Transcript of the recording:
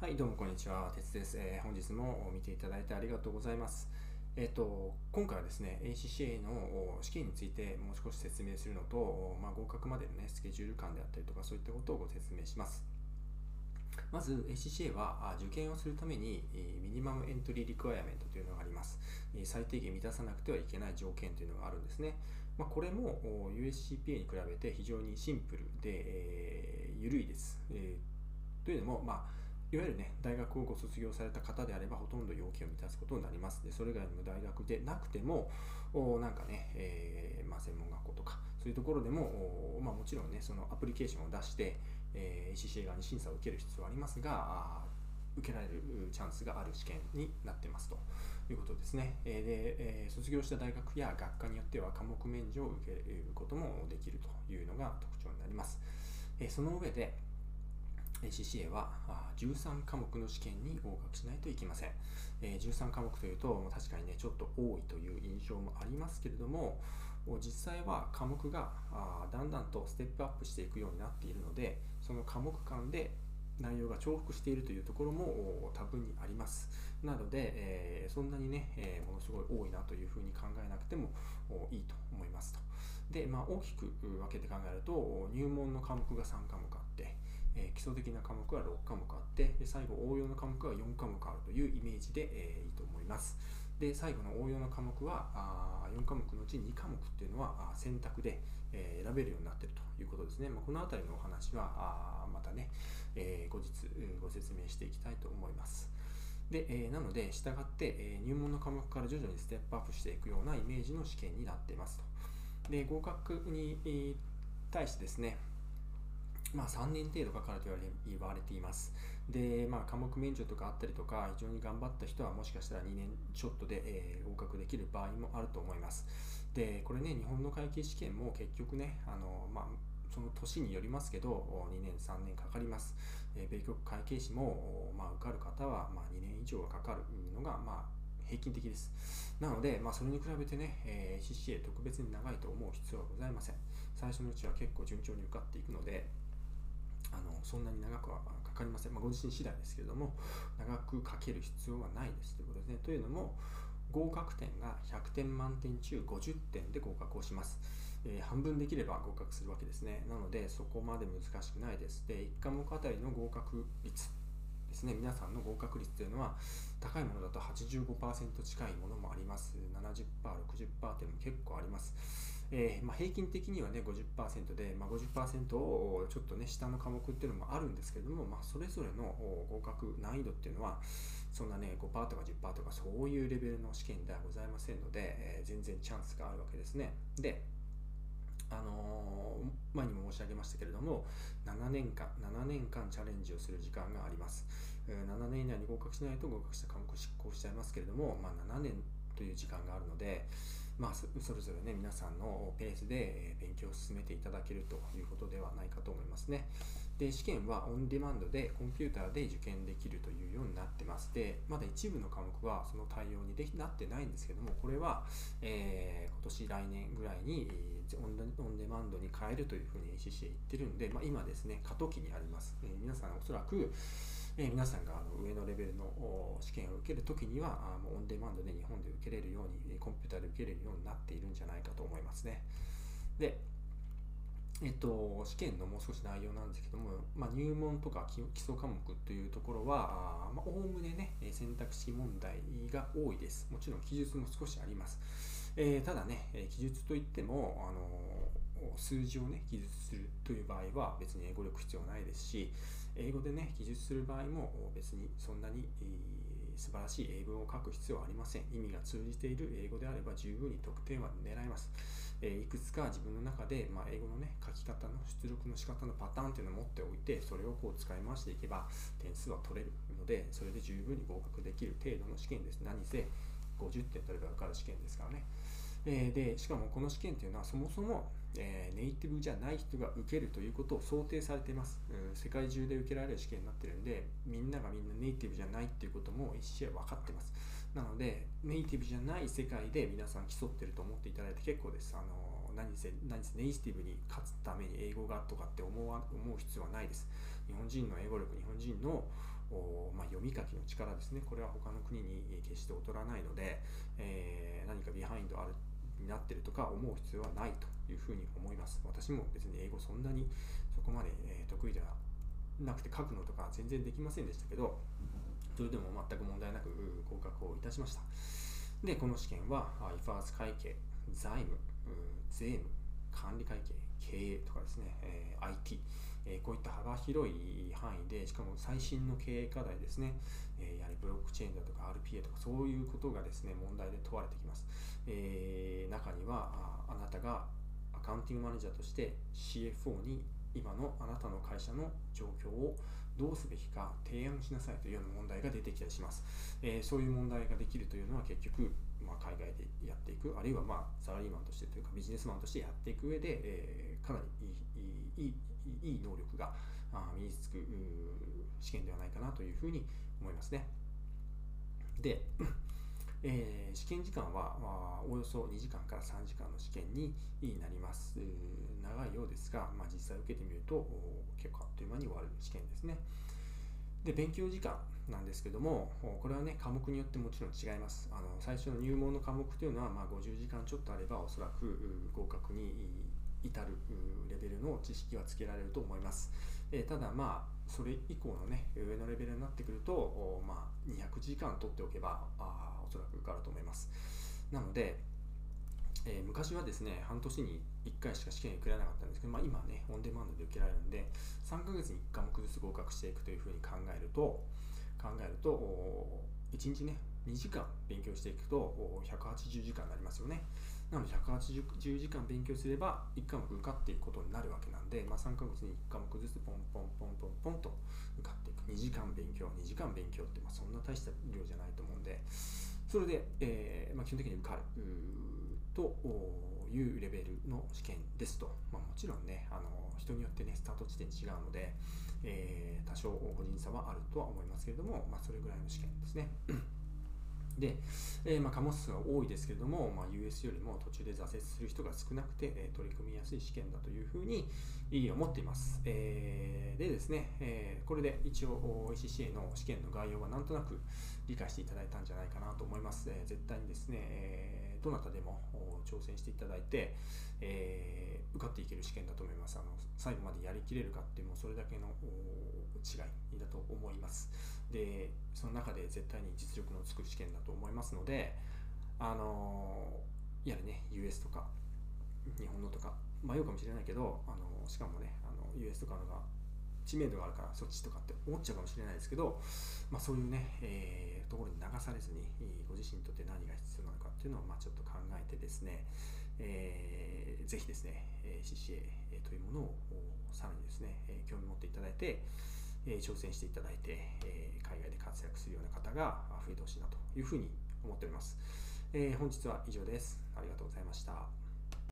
はい、どうもこんにちは。鉄です。えー本日も見ていただいてありがとうございます。えっ、と、今回はですね、ACCA の試験についてもう少し説明するのと、まあ、合格までのね、スケジュール感であったりとか、そういったことをご説明します。まず ACCA は受験をするためにミニマムエントリーリクエアメントというのがあります。最低限満たさなくてはいけない条件というのがあるんですね。まあ、これも USCPA に比べて非常にシンプルで、えー緩いです。えーというのも、まあ、いわゆるね、大学をご卒業された方であれば、ほとんど要件を満たすことになります。で、それ以外にも大学でなくても、おなんかね、えーまあ、専門学校とか、そういうところでも、おまあ、もちろんね、そのアプリケーションを出して、えー ACCA 側に審査を受ける必要はありますが、あ受けられるチャンスがある試験になってますということですね。えで、えー卒業した大学や学科によっては科目免除を受けることもできるというのが特徴になります。えーその上で、CCA は13科目の試験に合格しないといけません。13科目というと、確かにね、ちょっと多いという印象もありますけれども、実際は科目がだんだんとステップアップしていくようになっているので、その科目間で内容が重複しているというところも多分にあります。なので、えそんなにね、えものすごい多いなというふうに考えなくてもいいと思いますと。で、まあ、大きく分けて考えると、入門の科目が3科目あって、えー基礎的な科目は6科目あってで最後応用の科目は4科目あるというイメージで、えーいいと思います。で最後の応用の科目はあ4科目のうち2科目っていうのはあ選択で、えー選べるようになっているということですね、まあ、この辺りのお話はあまたね、え後日ご説明していきたいと思います。で、えーなので、従って、えー入門の科目から徐々にステップアップしていくようなイメージの試験になっていますと。で、合格に対してですね、まあ、3年程度かかると言われ言われています。で、まあ、科目免除とかあったりとか、非常に頑張った人はもしかしたら2年ちょっとで、えー合格できる場合もあると思います。で、これね、日本の会計試験も結局ね、あのまあ、その年によりますけど、2年、3年かかります。えー米国会計士も、まあ、受かる方は、まあ、2年以上はかかるのが、まあ、平均的です。なので、まあ、それに比べてね、えー CCA 特別に長いと思う必要はございません。最初のうちは結構順調に受かっていくので、あのそんなに長くはかかりません。まあ、ご自身次第ですけれども、長くかける必要はないですということですね。というのも、合格点が100点満点中50点で合格をします。えー半分できれば合格するわけですね。なので、そこまで難しくないです。で、1科目あたりの合格率ですね、皆さんの合格率というのは、高いものだと85%近いものもあります。70%、60%というのも結構あります。えーまあ、平均的にはね50%で、まあ、50%をちょっとね下の科目っていうのもあるんですけれども、まあ、それぞれの合格難易度っていうのはそんなね5%とか10%とかそういうレベルの試験ではございませんので、えー全然チャンスがあるわけですね。であのー前にも申し上げましたけれども7年間7年間チャレンジをする時間があります、7年以内に合格しないと合格した科目を執行しちゃいますけれども、まあ、7年という時間があるので、まあ、それぞれね皆さんのペースで勉強を進めていただけるということではないかと思いますね。で試験はオンデマンドでコンピューターで受験できるというようになってますでまだ一部の科目はその対応にできなってないんですけどもこれは、えー今年来年ぐらいにオンデオンデマンドに変えるというふうに ACCA 言ってるんで、まあ、今ですね過渡期にあります、えー皆さんおそらくえ皆さんがあの上のレベルの試験を受けるときにはあもうオンデマンドで日本で受けれるようにえコンピューターで受けれるようになっているんじゃないかと思いますねでえっと、試験のもう少し内容なんですけども、まあ、入門とか基礎科目というところは、おおむねね、選択肢問題が多いです。もちろん記述も少しあります。えーただね、記述といっても、あの数字をね、記述するという場合は別に英語力必要ないですし、英語でね、記述する場合も別にそんなに、えー素晴らしい英文を書く必要はありません。意味が通じている英語であれば十分に得点は狙えます。えーいくつか自分の中で、まあ、英語のね書き方の出力の仕方のパターンっていうのを持っておいてそれをこう使い回していけば点数は取れるのでそれで十分に合格できる程度の試験です何せ50点取れば受かる試験ですからね、えーでしかもこの試験っていうのはそもそも、えーネイティブじゃない人が受けるということを想定されています、うん世界中で受けられる試験になってるんでみんながみんなネイティブじゃないっていうことも一試合分かってますなので、ネイティブじゃない世界で皆さん競ってると思っていただいて結構です。あの何せ何せネイティブに勝つために英語がとかって思わ思う必要はないです。日本人の英語力、日本人のまあ、読み書きの力ですねこれは他の国に決して劣らないので、えー、何かビハインドあるになってるとか思う必要はないというふうに思います。私も別に英語そんなにそこまで、得意ではなくて書くのとか全然できませんでしたけどそれでも全く問題なく合格をいたしました。でこの試験は IFRS 会計財務税務管理会計経営とかですね、IT、え、こういった幅広い範囲でしかも最新の経営課題ですね、え、やはりブロックチェーンだとか RPA とかそういうことがですね問題で問われてきます、え、中にはあなたがアカウンティングマネージャーとして CFO に今のあなたの会社の状況をどうすべきか提案しなさいというような問題が出てきたりします。えー、そういう問題ができるというのは結局、まあ、海外でやっていく、あるいはまあサラリーマンとしてというかビジネスマンとしてやっていく上で、えー、かなりいいいいいい能力が身につく試験ではないかなというふうに思いますね。で、えー、試験時間は、およそ2時間から3時間の試験になります。長いようですが、まあ、実際受けてみると結構あっという間に終わる試験ですね。で、勉強時間なんですけども、これはね、科目によってもちろん違います。あの最初の入門の科目というのは、まあ、50時間ちょっとあれば、おそらく合格に至るレベルの知識はつけられると思います。えただまあそれ以降のね上のレベルになってくると、まあ、200時間取っておけばあおそらく受かると思います。なので、えー、昔はですね、半年に1回しか試験受けられなかったんですけど、まあ、今ね、オンデマンドで受けられるんで、3ヶ月に1科目ずつ合格していくというふうに考えると、考えると、1日ね、2時間勉強していくと180時間になりますよね。なので180時間勉強すれば1科目受かっていくことになるわけなんで、まあ、3ヶ月に1科目ずつポンポンポンポンポンと受かっていく。2時間勉強2時間勉強ってまあそんな大した量じゃないと思うんで。それで、えーまあ、基本的に受かる。というレベルの試験ですと、まあ、もちろんねあの人によってねスタート地点違うので、えー、多少個人差はあるとは思いますけれども、まあ、それぐらいの試験ですね。で、えー、まあ、貨物数は多いですけれども、まあ、US よりも途中で挫折する人が少なくて、えー、取り組みやすい試験だというふうに思っています。えー、でですね、えこれで一応 ECCA の試験の概要はなんとなく理解していただいたんじゃないかなと思います。え絶対にですね、えどなたでも挑戦していただいて、え受かっていける試験だと思います。あの最後までやりきれるかっていうのもそれだけの違いだと思います。でその中で絶対に実力のつく試験だと思いますのであのやはりね US とか日本のとか迷うかもしれないけどあのしかもねあの US とかのが知名度があるからそっちとかって思っちゃうかもしれないですけど、まあ、そういうね、えー、ところに流されずにご自身にとって何が必要なのかっていうのをまあちょっと考えてですね、えー、ぜひですね CCA というものをさらにですね興味持っていただいて挑戦していただいて、海外で活躍するような方が増えてほしいなというふうに思っております。え本日は以上です。ありがとうございました。